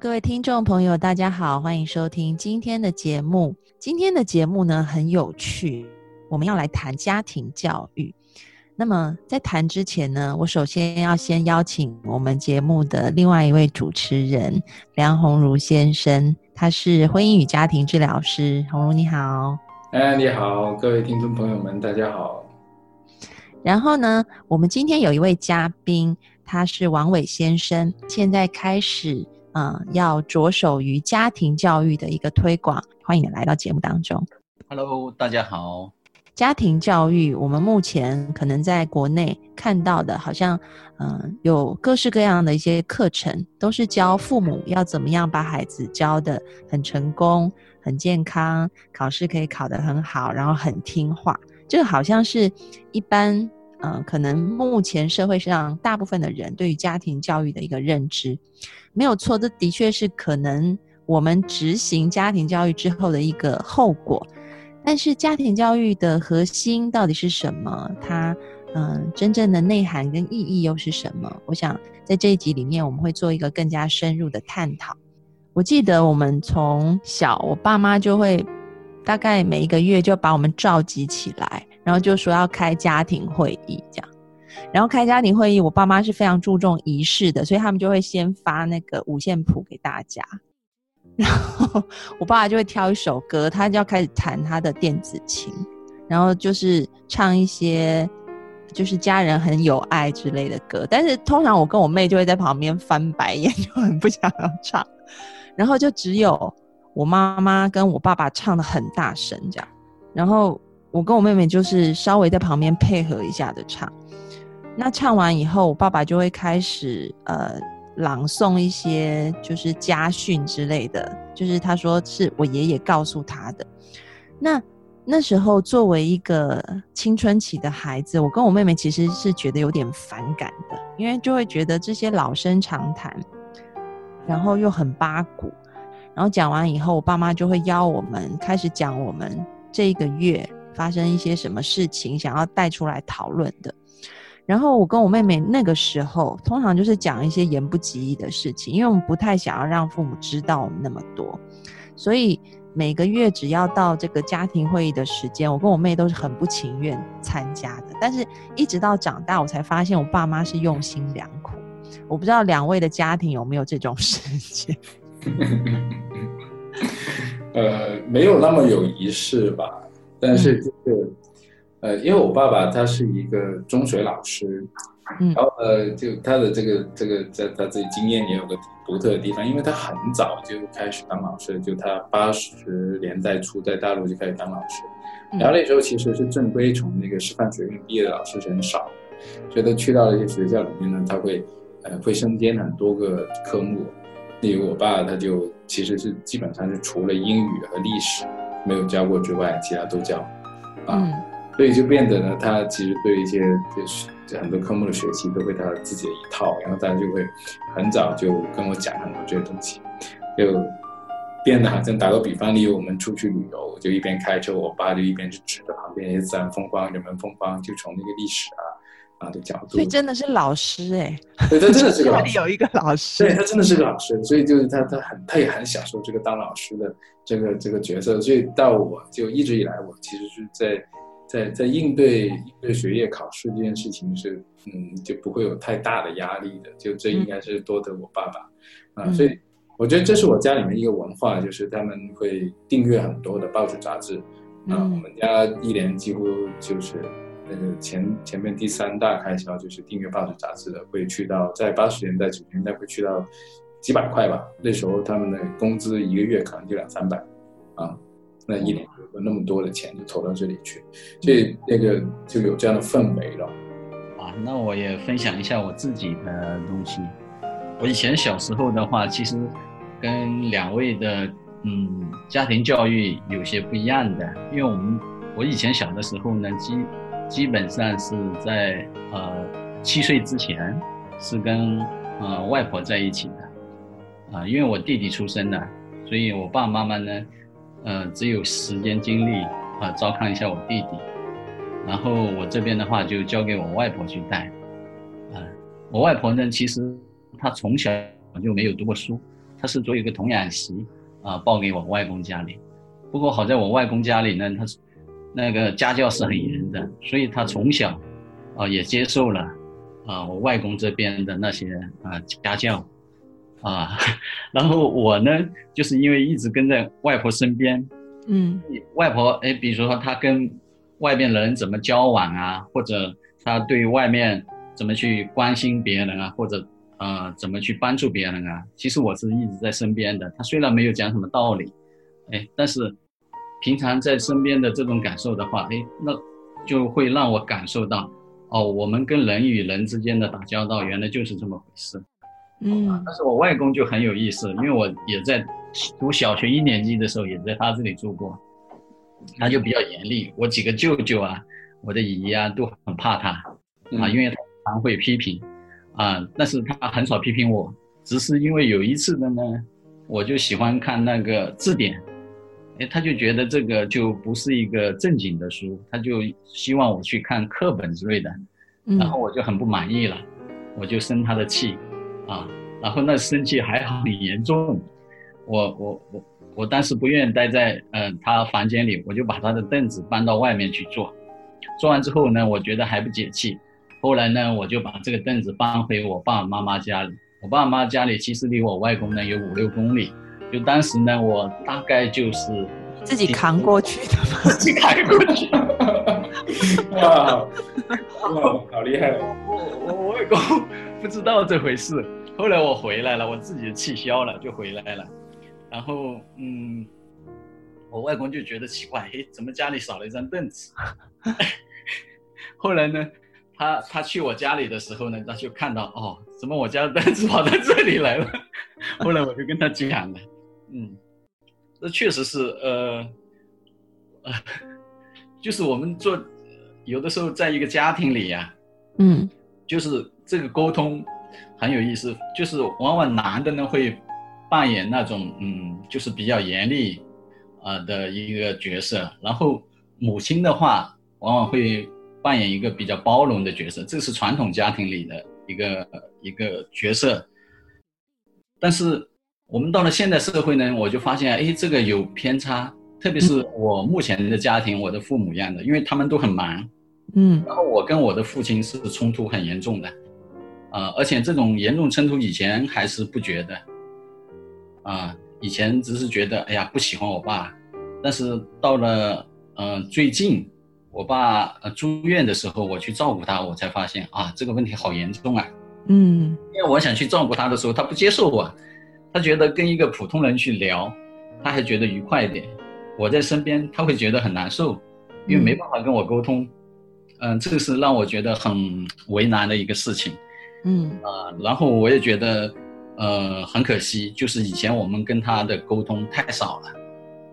各位听众朋友，大家好，欢迎收听今天的节目。今天的节目呢很有趣，我们要来谈家庭教育。那么在谈之前呢，我首先要先邀请我们节目的另外一位主持人梁鸿儒先生，他是婚姻与家庭治疗师。鸿儒你好，哎你好，各位听众朋友们大家好。然后呢，我们今天有一位嘉宾，他是王伟先生，现在开始。嗯，要着手于家庭教育的一个推广，欢迎你来到节目当中。Hello，大家好。家庭教育，我们目前可能在国内看到的，好像嗯，有各式各样的一些课程，都是教父母要怎么样把孩子教的很成功、很健康，考试可以考得很好，然后很听话。这个好像是一般。嗯，可能目前社会上大部分的人对于家庭教育的一个认知，没有错，这的确是可能我们执行家庭教育之后的一个后果。但是家庭教育的核心到底是什么？它嗯，真正的内涵跟意义又是什么？我想在这一集里面，我们会做一个更加深入的探讨。我记得我们从小，我爸妈就会大概每一个月就把我们召集起来。然后就说要开家庭会议，这样，然后开家庭会议，我爸妈是非常注重仪式的，所以他们就会先发那个五线谱给大家，然后我爸爸就会挑一首歌，他就要开始弹他的电子琴，然后就是唱一些就是家人很有爱之类的歌，但是通常我跟我妹就会在旁边翻白眼，就很不想要唱，然后就只有我妈妈跟我爸爸唱的很大声，这样，然后。我跟我妹妹就是稍微在旁边配合一下的唱，那唱完以后，我爸爸就会开始呃朗诵一些就是家训之类的，就是他说是我爷爷告诉他的。那那时候作为一个青春期的孩子，我跟我妹妹其实是觉得有点反感的，因为就会觉得这些老生常谈，然后又很八股，然后讲完以后，我爸妈就会邀我们开始讲我们这一个月。发生一些什么事情，想要带出来讨论的。然后我跟我妹妹那个时候，通常就是讲一些言不及义的事情，因为我们不太想要让父母知道我们那么多。所以每个月只要到这个家庭会议的时间，我跟我妹都是很不情愿参加的。但是一直到长大，我才发现我爸妈是用心良苦。我不知道两位的家庭有没有这种事情？呃，没有那么有仪式吧。但是就是，呃，因为我爸爸他是一个中学老师，然后呃，就他的这个这个在他自己经验也有个独特的地方，因为他很早就开始当老师，就他八十年代初在大陆就开始当老师，然后那时候其实是正规从那个师范学院毕业的老师是很少，所以他去到一些学校里面呢，他会呃会身兼很多个科目，例如我爸他就其实是基本上是除了英语和历史。没有教过之外，其他都教，啊，所以就变得呢，他其实对一些就是很多科目的学习都会他自己的一套，然后他就会很早就跟我讲很多这些东西，就变得好像打个比方，例如我们出去旅游，就一边开车，我爸就一边就指着旁边一些自然风光、人文风光，就从那个历史啊。啊的角度，所以真的是老师哎，对他真的是个老师，有一个老师，对他真的是个老师，所以就是他他很他也很享受这个当老师的这个这个角色，所以到我就一直以来我其实是在在在应对应对学业考试这件事情是嗯就不会有太大的压力的，就这应该是多得我爸爸。啊，所以我觉得这是我家里面一个文化，就是他们会订阅很多的报纸杂志。啊，我们家一年几乎就是。那个前前面第三大开销就是订阅报纸杂志的，会去到在八十年代九十年代会去到几百块吧。那时候他们的工资一个月可能就两三百，啊，那一年有那么多的钱就投到这里去，所以那个就有这样的氛围了。啊，那我也分享一下我自己的东西。我以前小时候的话，其实跟两位的嗯家庭教育有些不一样的，因为我们我以前小的时候呢，基基本上是在呃七岁之前是跟呃外婆在一起的，啊，因为我弟弟出生的，所以我爸爸妈妈呢，呃只有时间精力啊照看一下我弟弟。然后我这边的话就交给我外婆去带，啊，我外婆呢，其实她从小就没有读过书，她是做一个童养媳，啊，报给我外公家里。不过好在我外公家里呢，他那个家教是很严的，所以他从小，啊，也接受了，啊，我外公这边的那些啊家教，啊，然后我呢，就是因为一直跟在外婆身边，嗯，外婆哎，比如说她跟。外面人怎么交往啊？或者她对外面怎么去关心别人啊？或者呃怎么去帮助别人啊？其实我是一直在身边的。她虽然没有讲什么道理，哎，但是平常在身边的这种感受的话，哎，那就会让我感受到，哦，我们跟人与人之间的打交道原来就是这么回事。嗯。但是我外公就很有意思，因为我也在读小学一年级的时候也在他这里住过。他就比较严厉，我几个舅舅啊，我的姨啊都很怕他啊，因为他常会批评啊，但是他很少批评我，只是因为有一次的呢，我就喜欢看那个字典，哎，他就觉得这个就不是一个正经的书，他就希望我去看课本之类的，然后我就很不满意了，我就生他的气啊，然后那生气还很严重，我我我。我当时不愿意待在嗯他房间里，我就把他的凳子搬到外面去坐。坐完之后呢，我觉得还不解气。后来呢，我就把这个凳子搬回我爸爸妈妈家里。我爸爸妈妈家里其实离我外公呢有五六公里。就当时呢，我大概就是自己扛过去的，自己扛过去。哇，哇，好厉害！我我外公不知道这回事。后来我回来了，我自己气消了，就回来了。然后，嗯，我外公就觉得奇怪，诶，怎么家里少了一张凳子？后来呢，他他去我家里的时候呢，他就看到，哦，怎么我家的凳子跑到这里来了？后来我就跟他讲了，嗯，这确实是，呃，呃，就是我们做，有的时候在一个家庭里呀，嗯，就是这个沟通很有意思，就是往往男的呢会。扮演那种嗯，就是比较严厉，啊的一个角色。然后母亲的话，往往会扮演一个比较包容的角色，这是传统家庭里的一个一个角色。但是我们到了现代社会呢，我就发现，哎，这个有偏差。特别是我目前的家庭，我的父母一样的，因为他们都很忙，嗯，然后我跟我的父亲是冲突很严重的，啊，而且这种严重冲突以前还是不觉得。啊，以前只是觉得哎呀不喜欢我爸，但是到了嗯最近，我爸呃住院的时候，我去照顾他，我才发现啊这个问题好严重啊。嗯，因为我想去照顾他的时候，他不接受我，他觉得跟一个普通人去聊，他还觉得愉快一点。我在身边，他会觉得很难受，因为没办法跟我沟通。嗯，这个是让我觉得很为难的一个事情。嗯啊，然后我也觉得。呃，很可惜，就是以前我们跟他的沟通太少了，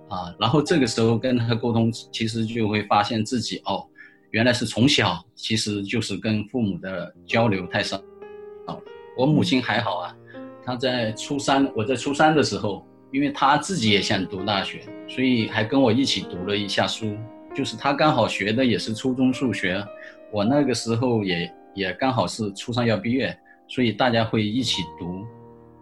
啊，然后这个时候跟他沟通，其实就会发现自己哦，原来是从小其实就是跟父母的交流太少。我母亲还好啊，她在初三，我在初三的时候，因为她自己也想读大学，所以还跟我一起读了一下书。就是她刚好学的也是初中数学，我那个时候也也刚好是初三要毕业，所以大家会一起读。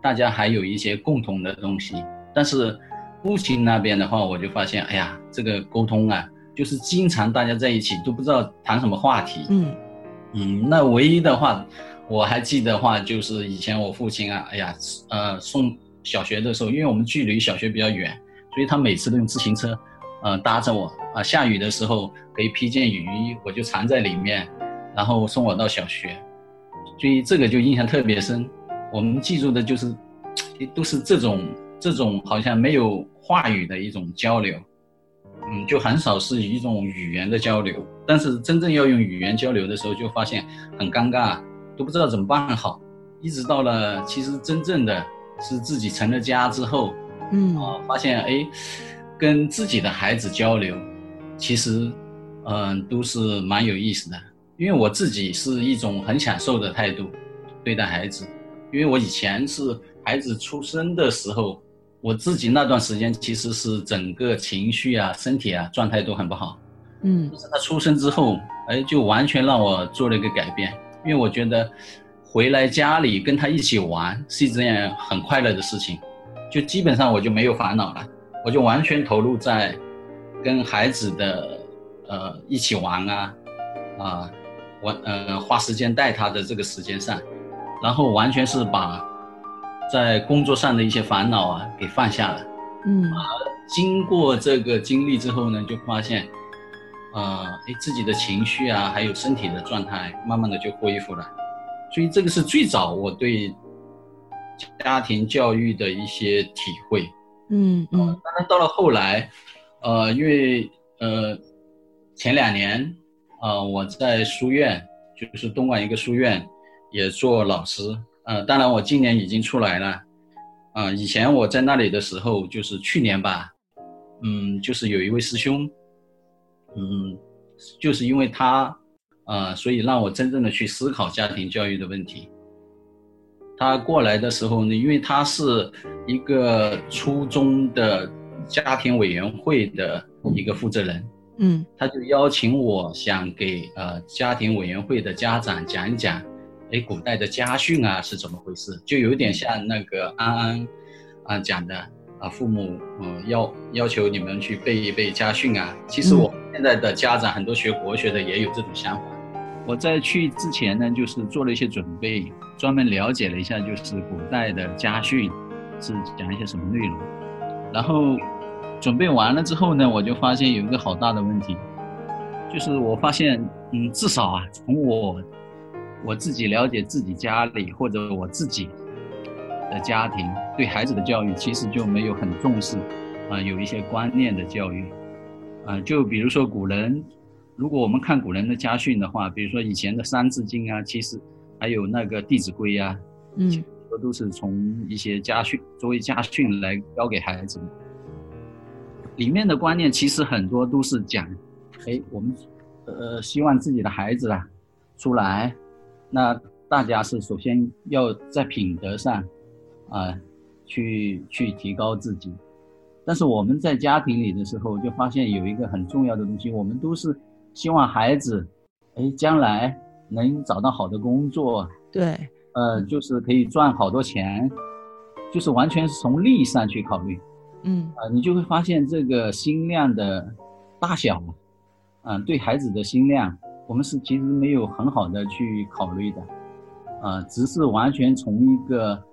大家还有一些共同的东西，但是父亲那边的话，我就发现，哎呀，这个沟通啊，就是经常大家在一起都不知道谈什么话题。嗯嗯，那唯一的话，我还记得话，就是以前我父亲啊，哎呀，呃，送小学的时候，因为我们距离小学比较远，所以他每次都用自行车，呃，搭着我啊，下雨的时候可以披件雨衣，我就藏在里面，然后送我到小学，所以这个就印象特别深。我们记住的就是，都是这种这种好像没有话语的一种交流，嗯，就很少是一种语言的交流。但是真正要用语言交流的时候，就发现很尴尬，都不知道怎么办好。一直到了其实真正的是自己成了家之后，嗯啊，发现哎，跟自己的孩子交流，其实嗯都是蛮有意思的。因为我自己是一种很享受的态度对待孩子，因为我以前是孩子出生的时候，我自己那段时间其实是整个情绪啊、身体啊状态都很不好。嗯，但是他出生之后，哎，就完全让我做了一个改变，因为我觉得回来家里跟他一起玩是一件很快乐的事情，就基本上我就没有烦恼了，我就完全投入在跟孩子的呃一起玩啊啊。我呃花时间带他的这个时间上，然后完全是把在工作上的一些烦恼啊给放下了。嗯，经过这个经历之后呢，就发现，呃，哎，自己的情绪啊，还有身体的状态，慢慢的就恢复了。所以这个是最早我对家庭教育的一些体会。嗯嗯。当然到了后来，呃，因为呃前两年。呃，我在书院，就是东莞一个书院，也做老师。呃，当然我今年已经出来了。啊，以前我在那里的时候，就是去年吧，嗯，就是有一位师兄，嗯，就是因为他，呃，所以让我真正的去思考家庭教育的问题。他过来的时候呢，因为他是一个初中的家庭委员会的一个负责人。嗯，他就邀请我，想给呃家庭委员会的家长讲一讲，哎，古代的家训啊是怎么回事？就有点像那个安安啊讲的啊，父母嗯要要求你们去背一背家训啊。其实我现在的家长很多学国学的也有这种想法。我在去之前呢，就是做了一些准备，专门了解了一下，就是古代的家训是讲一些什么内容，然后。准备完了之后呢，我就发现有一个好大的问题，就是我发现，嗯，至少啊，从我我自己了解自己家里或者我自己的家庭对孩子的教育，其实就没有很重视，啊，有一些观念的教育，啊，就比如说古人，如果我们看古人的家训的话，比如说以前的《三字经》啊，其实还有那个《弟子规》啊，嗯，都都是从一些家训作为家训来教给孩子的。里面的观念其实很多都是讲，哎，我们，呃，希望自己的孩子啊，出来，那大家是首先要在品德上，啊，去去提高自己。但是我们在家庭里的时候，就发现有一个很重要的东西，我们都是希望孩子，哎，将来能找到好的工作，对，呃，就是可以赚好多钱，就是完全是从利益上去考虑。嗯啊，你就会发现这个心量的大小，嗯，对孩子的心量，我们是其实没有很好的去考虑的，啊，只是完全从一个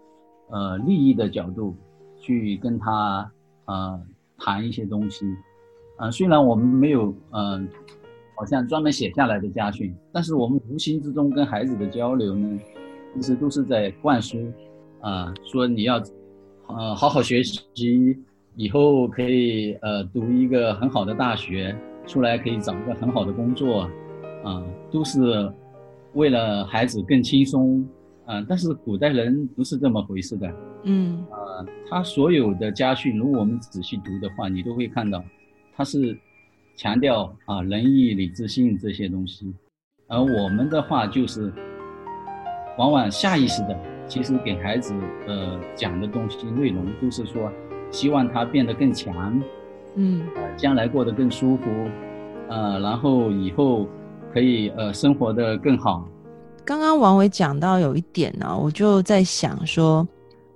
呃利益的角度去跟他呃谈一些东西，啊，虽然我们没有嗯，好像专门写下来的家训，但是我们无形之中跟孩子的交流呢，其实都是在灌输，啊，说你要呃好好学习。以后可以呃读一个很好的大学，出来可以找一个很好的工作，啊，都是为了孩子更轻松，啊，但是古代人不是这么回事的，嗯，啊，他所有的家训，如果我们仔细读的话，你都会看到，他是强调啊仁义礼智信这些东西，而我们的话就是，往往下意识的，其实给孩子呃讲的东西内容都是说。希望他变得更强，嗯，呃，将来过得更舒服，呃，然后以后可以呃生活的更好。刚刚王伟讲到有一点呢，我就在想说，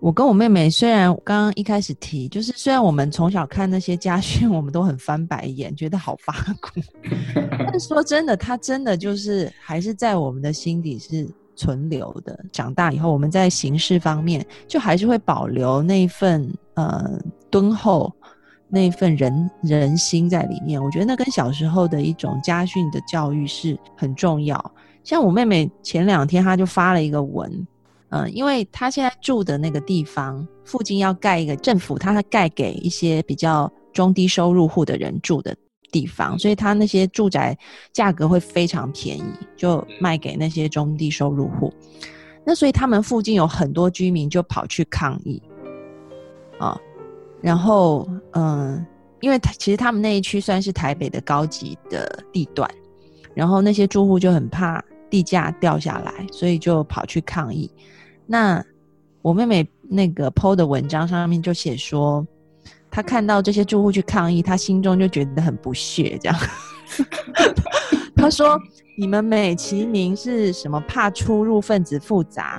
我跟我妹妹虽然刚刚一开始提，就是虽然我们从小看那些家训，我们都很翻白眼，觉得好八股，但说真的，她真的就是还是在我们的心底是。存留的，长大以后，我们在形式方面就还是会保留那份呃敦厚，那份人人心在里面。我觉得那跟小时候的一种家训的教育是很重要。像我妹妹前两天，她就发了一个文，嗯，因为她现在住的那个地方附近要盖一个政府，她盖给一些比较中低收入户的人住的地方，所以他那些住宅价格会非常便宜，就卖给那些中低收入户。那所以他们附近有很多居民就跑去抗议，啊，然后嗯，因为他其实他们那一区算是台北的高级的地段，然后那些住户就很怕地价掉下来，所以就跑去抗议。那我妹妹那个 PO 的文章上面就写说，他看到这些住户去抗议，他心中就觉得很不屑，这样。他说。你们美其名是什么？怕出入分子复杂，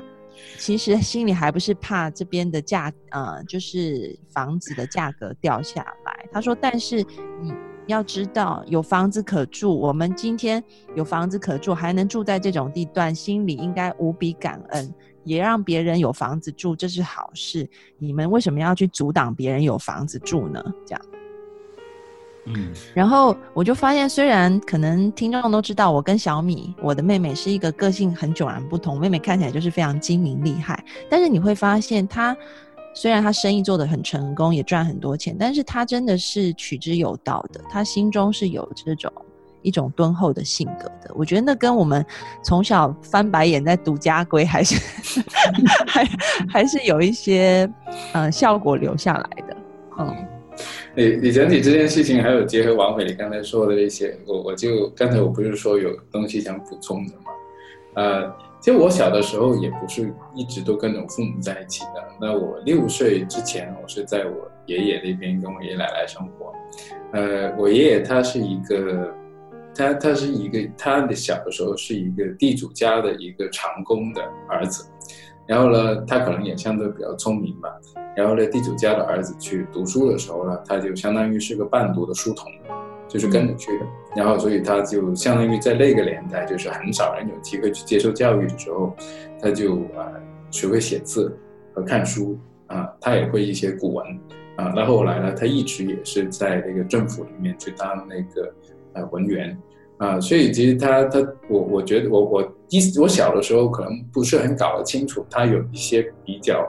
其实心里还不是怕这边的价，呃，就是房子的价格掉下来。他说：“但是你要知道，有房子可住，我们今天有房子可住，还能住在这种地段，心里应该无比感恩，也让别人有房子住，这是好事。你们为什么要去阻挡别人有房子住呢？这样。”嗯，然后我就发现，虽然可能听众都知道，我跟小米，我的妹妹是一个个性很迥然不同。妹妹看起来就是非常精明厉害，但是你会发现，她虽然她生意做得很成功，也赚很多钱，但是她真的是取之有道的，她心中是有这种一种敦厚的性格的。我觉得那跟我们从小翻白眼在读家规，还是还还是有一些呃效果留下来的，嗯。你你整体这件事情，还有结合王伟你刚才说的那些，我我就刚才我不是说有东西想补充的吗？呃，其实我小的时候也不是一直都跟着父母在一起的。那我六岁之前，我是在我爷爷那边跟我爷爷奶奶生活。呃，我爷爷他是一个，他他是一个，他的小的时候是一个地主家的一个长工的儿子。然后呢，他可能也相对比较聪明吧。然后呢，地主家的儿子去读书的时候呢，他就相当于是个半读的书童，就是跟着去的。然后，所以他就相当于在那个年代，就是很少人有机会去接受教育的时候，他就啊学会写字和看书啊，他也会一些古文啊。那后来呢，他一直也是在那个政府里面去当那个呃文员。啊，所以其实他他我我觉得我我一我小的时候可能不是很搞得清楚，他有一些比较，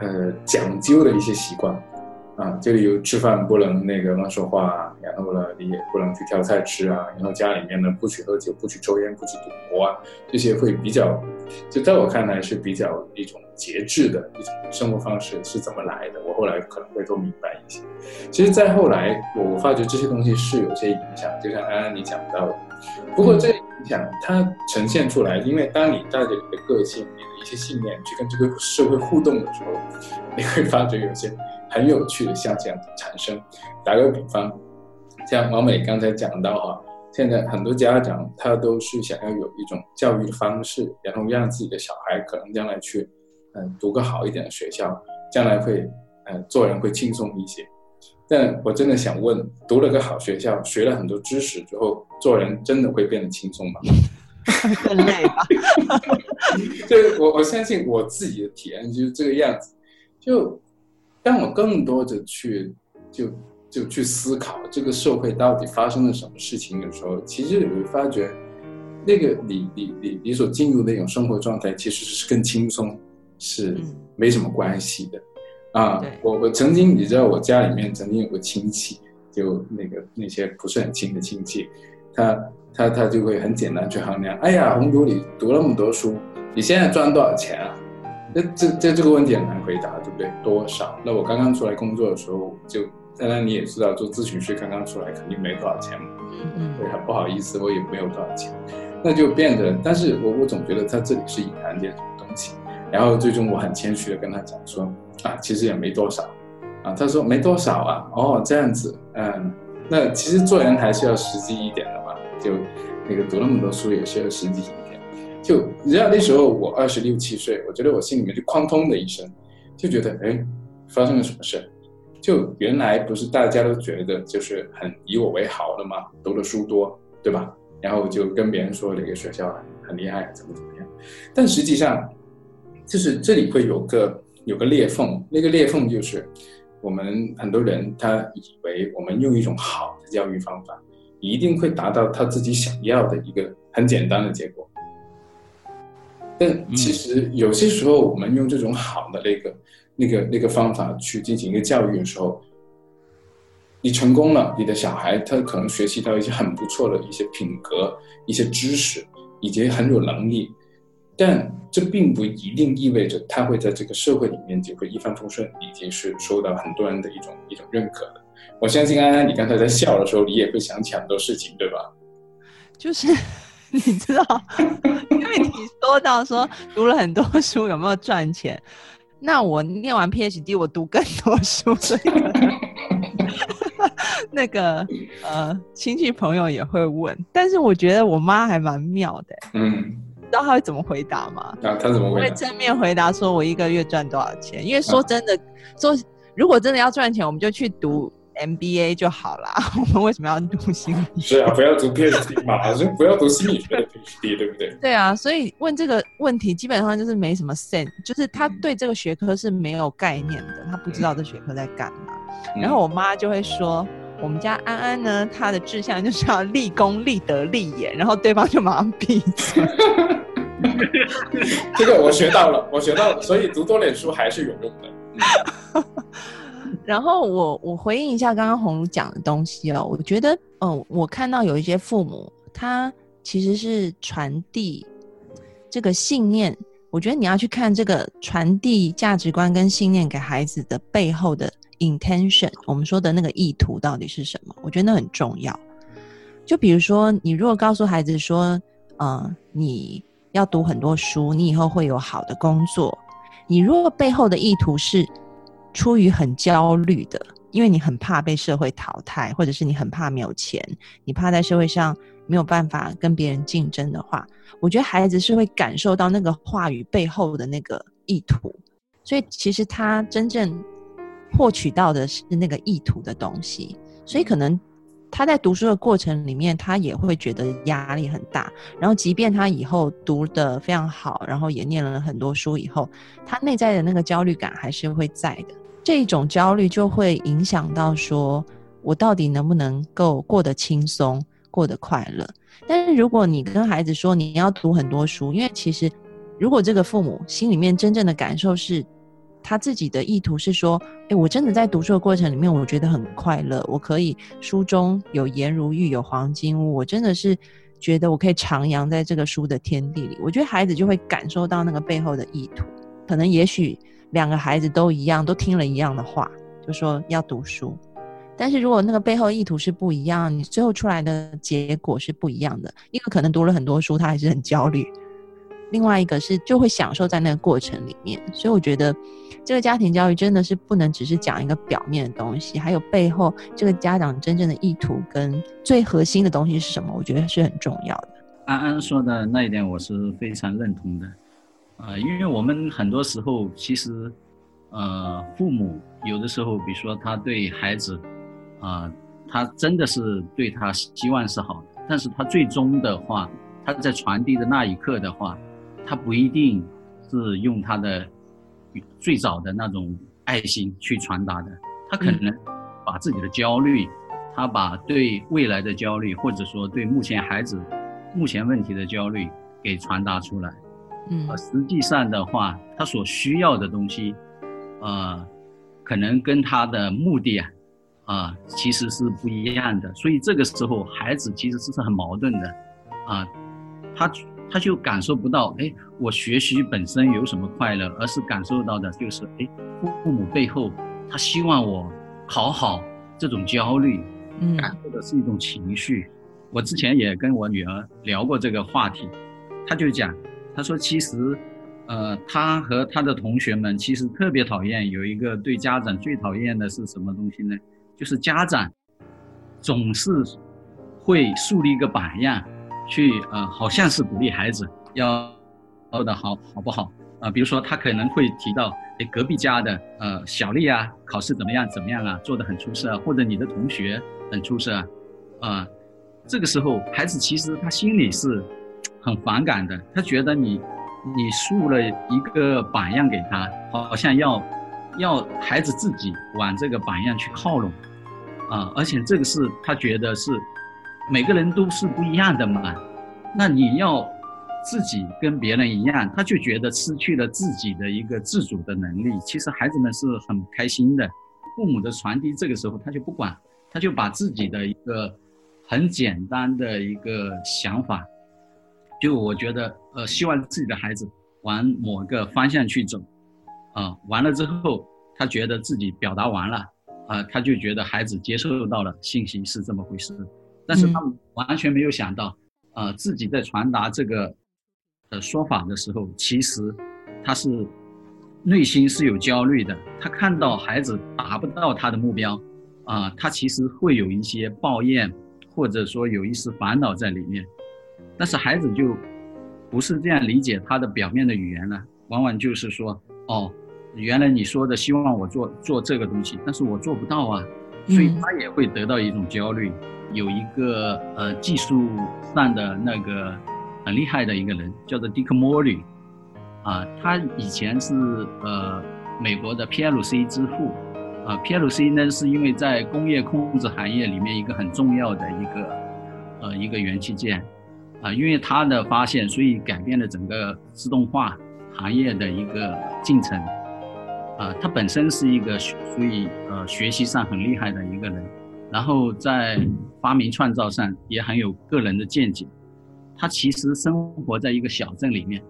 呃讲究的一些习惯，啊，就有吃饭不能那个乱说话，然后呢你也不能去挑菜吃啊，然后家里面呢不许喝酒，不许抽烟，不许赌博啊，这些会比较，就在我看来是比较一种。节制的一种生活方式是怎么来的？我后来可能会都明白一些。其实再后来，我发觉这些东西是有些影响，就像安安你讲到的。不过这影响它呈现出来，因为当你带着你的个性、你的一些信念去跟这个社会互动的时候，你会发觉有些很有趣的现象产生。打个比方，像王美刚才讲到哈，现在很多家长他都是想要有一种教育的方式，然后让自己的小孩可能将来去。嗯，读个好一点的学校，将来会，嗯，做人会轻松一些。但我真的想问，读了个好学校，学了很多知识之后，做人真的会变得轻松吗？更累吧。对，我我相信我自己的体验就是这个样子。就让我更多的去，就就去思考这个社会到底发生了什么事情的时候，其实你会发觉，那个你你你你所进入那种生活状态，其实是更轻松。是没什么关系的，啊，我我曾经你知道我家里面曾经有个亲戚，就那个那些不是很亲的亲戚，他他他就会很简单去衡量，哎呀，红竹你读那么多书，你现在赚多少钱啊？那这这这个问题很难回答，对不对？多少？那我刚刚出来工作的时候，就当然你也知道，做咨询师刚刚出来肯定没多少钱嘛，嗯嗯，对，不好意思，我也没有多少钱，那就变得，但是我我总觉得他这里是隐含点什么东西。然后最终我很谦虚的跟他讲说，啊，其实也没多少，啊，他说没多少啊，哦这样子，嗯，那其实做人还是要实际一点的嘛，就那个读那么多书也是要实际一点，就你知道那时候我二十六七岁，我觉得我心里面就哐通的一声，就觉得哎，发生了什么事？就原来不是大家都觉得就是很以我为豪的嘛，读的书多，对吧？然后就跟别人说这个学校很厉害，怎么怎么样，但实际上。就是这里会有个有个裂缝，那个裂缝就是我们很多人他以为我们用一种好的教育方法，一定会达到他自己想要的一个很简单的结果。但其实有些时候，我们用这种好的那个那个那个方法去进行一个教育的时候，你成功了，你的小孩他可能学习到一些很不错的一些品格、一些知识，以及很有能力，但这并不一定意味着他会在这个社会里面就会一帆风顺，以及是受到很多人的一种一种认可的。我相信安安，你刚才在笑的时候，你也会想起很多事情，对吧？就是 你知道，因为你说到说读了很多书有没有赚钱？那我念完 PhD，我读更多书，所以 那个呃亲戚朋友也会问。但是我觉得我妈还蛮妙的，嗯，知道她会怎么回答吗？啊，她怎么回答？会正面回答说我一个月赚多少钱？因为说真的，说如果真的要赚钱，我们就去读。MBA 就好啦，我们为什么要读心理？是啊，不要读 PhD 嘛，还是不要读心理学的 PhD，对不对？对啊，所以问这个问题基本上就是没什么 sense，就是他对这个学科是没有概念的，他不知道这学科在干嘛。然后我妈就会说，我们家安安呢，他的志向就是要立功、立德、立言，然后对方就马上闭嘴。这个我学到了，我学到了，所以读多点书还是有用的。然后我我回应一下刚刚红茹讲的东西哦，我觉得，嗯，我看到有一些父母，他其实是传递这个信念。我觉得你要去看这个传递价值观跟信念给孩子的背后的 intention，我们说的那个意图到底是什么？我觉得那很重要。就比如说，你如果告诉孩子说，嗯，你要读很多书，你以后会有好的工作，你如果背后的意图是。出于很焦虑的，因为你很怕被社会淘汰，或者是你很怕没有钱，你怕在社会上没有办法跟别人竞争的话，我觉得孩子是会感受到那个话语背后的那个意图，所以其实他真正获取到的是那个意图的东西，所以可能他在读书的过程里面，他也会觉得压力很大，然后即便他以后读的非常好，然后也念了很多书以后，他内在的那个焦虑感还是会在的。这种焦虑就会影响到说，我到底能不能够过得轻松、过得快乐？但是如果你跟孩子说你要读很多书，因为其实如果这个父母心里面真正的感受是，他自己的意图是说，哎，我真的在读书的过程里面，我觉得很快乐，我可以书中有颜如玉，有黄金屋，我真的是觉得我可以徜徉在这个书的天地里。我觉得孩子就会感受到那个背后的意图，可能也许。两个孩子都一样，都听了一样的话，就说要读书。但是如果那个背后意图是不一样，你最后出来的结果是不一样的。一个可能读了很多书，他还是很焦虑；另外一个是就会享受在那个过程里面。所以我觉得，这个家庭教育真的是不能只是讲一个表面的东西，还有背后这个家长真正的意图跟最核心的东西是什么？我觉得是很重要的。安安说的那一点，我是非常认同的。呃，因为我们很多时候其实，呃，父母有的时候，比如说他对孩子，啊，他真的是对他希望是好的，但是他最终的话，他在传递的那一刻的话，他不一定是用他的最早的那种爱心去传达的，他可能把自己的焦虑，他把对未来的焦虑，或者说对目前孩子目前问题的焦虑给传达出来。嗯，实际上的话，他所需要的东西，呃，可能跟他的目的啊，啊，其实是不一样的。所以这个时候，孩子其实是很矛盾的，啊，他他就感受不到，哎，我学习本身有什么快乐，而是感受到的就是，哎，父母背后他希望我考好，这种焦虑，嗯，感受的是一种情绪。我之前也跟我女儿聊过这个话题，她就讲。他说：“其实，呃，他和他的同学们其实特别讨厌有一个对家长最讨厌的是什么东西呢？就是家长总是会树立一个榜样，去呃，好像是鼓励孩子要做的好好不好啊？比如说他可能会提到，哎，隔壁家的呃小丽啊，考试怎么样怎么样啊，做的很出色，或者你的同学很出色啊，啊，这个时候孩子其实他心里是。”很反感的，他觉得你，你树了一个榜样给他，好像要，要孩子自己往这个榜样去靠拢，啊，而且这个是他觉得是，每个人都是不一样的嘛，那你要自己跟别人一样，他就觉得失去了自己的一个自主的能力。其实孩子们是很开心的，父母的传递这个时候他就不管，他就把自己的一个很简单的一个想法，就我觉得，呃，希望自己的孩子往某个方向去走，啊，完了之后，他觉得自己表达完了，啊，他就觉得孩子接受到了信息是这么回事，但是他完全没有想到，呃，自己在传达这个呃说法的时候，其实他是内心是有焦虑的，他看到孩子达不到他的目标。啊，他其实会有一些抱怨，或者说有一丝烦恼在里面，但是孩子就不是这样理解他的表面的语言了，往往就是说，哦，原来你说的希望我做做这个东西，但是我做不到啊，所以他也会得到一种焦虑。有一个呃技术上的那个很厉害的一个人，叫做 Dick Morley，啊，他以前是呃美国的 PLC 之父。啊，PLC 呢，是因为在工业控制行业里面一个很重要的一个，呃，一个元器件，啊，因为他的发现，所以改变了整个自动化行业的一个进程，啊，他本身是一个所以呃学习上很厉害的一个人，然后在发明创造上也很有个人的见解，他其实生活在一个小镇里面，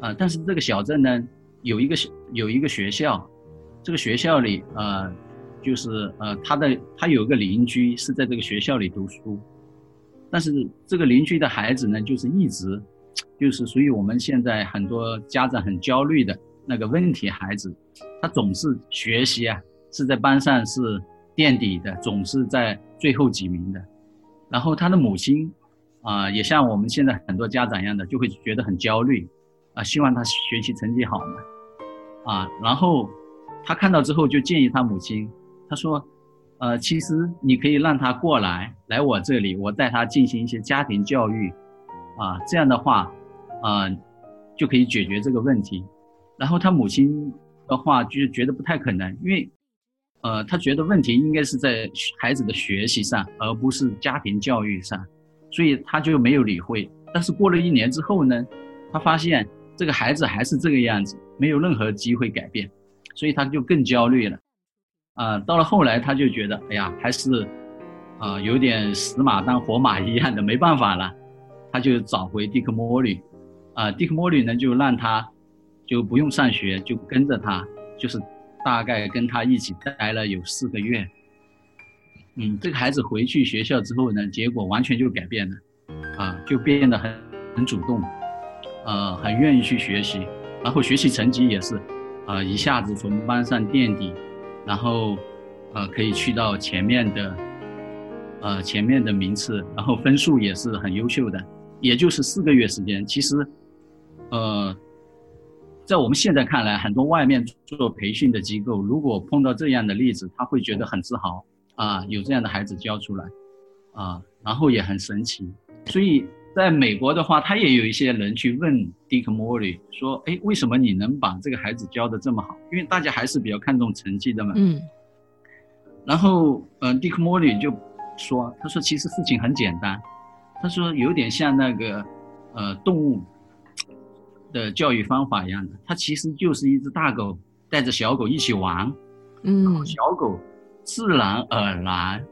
啊，但是这个小镇呢，有一个有一个学校。这个学校里，呃，就是呃，他的他有个邻居是在这个学校里读书，但是这个邻居的孩子呢，就是一直，就是属于我们现在很多家长很焦虑的那个问题孩子，他总是学习啊，是在班上是垫底的，总是在最后几名的，然后他的母亲，啊，也像我们现在很多家长一样的，就会觉得很焦虑，啊，希望他学习成绩好嘛，啊，然后。他看到之后就建议他母亲，他说：“呃，其实你可以让他过来，来我这里，我带他进行一些家庭教育，啊，这样的话，啊，就可以解决这个问题。”然后他母亲的话就觉得不太可能，因为，呃，他觉得问题应该是在孩子的学习上，而不是家庭教育上，所以他就没有理会。但是过了一年之后呢，他发现这个孩子还是这个样子，没有任何机会改变。所以他就更焦虑了，啊，到了后来他就觉得，哎呀，还是，啊，有点死马当活马一样的，没办法了，他就找回蒂克莫里，啊，蒂克莫里呢就让他，就不用上学，就跟着他，就是大概跟他一起待了有四个月，嗯，这个孩子回去学校之后呢，结果完全就改变了，啊，就变得很很主动，呃，很愿意去学习，然后学习成绩也是。呃，一下子从班上垫底，然后，呃，可以去到前面的，呃，前面的名次，然后分数也是很优秀的，也就是四个月时间。其实，呃，在我们现在看来，很多外面做培训的机构，如果碰到这样的例子，他会觉得很自豪啊，有这样的孩子教出来，啊，然后也很神奇，所以。在美国的话，他也有一些人去问 Dick Morley 说：“哎，为什么你能把这个孩子教的这么好？因为大家还是比较看重成绩的嘛。”嗯。然后，嗯，Dick Morley 就说：“他说其实事情很简单，他说有点像那个，呃，动物的教育方法一样的，它其实就是一只大狗带着小狗一起玩，嗯，小狗自然而然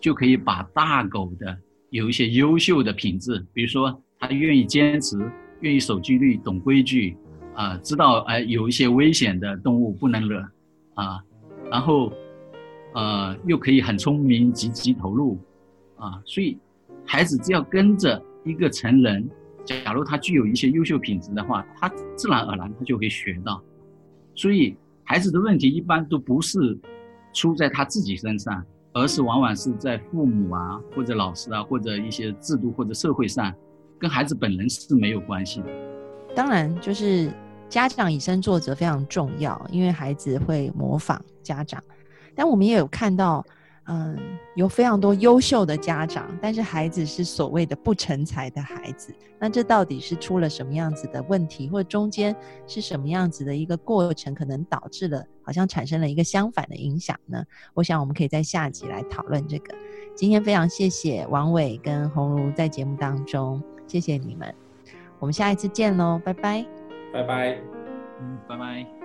就可以把大狗的。”有一些优秀的品质，比如说他愿意坚持，愿意守纪律，懂规矩，啊，知道哎有一些危险的动物不能惹，啊，然后，呃，又可以很聪明，积极投入，啊，所以孩子只要跟着一个成人，假如他具有一些优秀品质的话，他自然而然他就会学到，所以孩子的问题一般都不是出在他自己身上。而是往往是在父母啊，或者老师啊，或者一些制度或者社会上，跟孩子本人是没有关系的。当然，就是家长以身作则非常重要，因为孩子会模仿家长。但我们也有看到。嗯，有非常多优秀的家长，但是孩子是所谓的不成才的孩子。那这到底是出了什么样子的问题，或者中间是什么样子的一个过程，可能导致了好像产生了一个相反的影响呢？我想我们可以在下集来讨论这个。今天非常谢谢王伟跟红茹在节目当中，谢谢你们。我们下一次见喽，拜拜，拜拜，嗯，拜拜。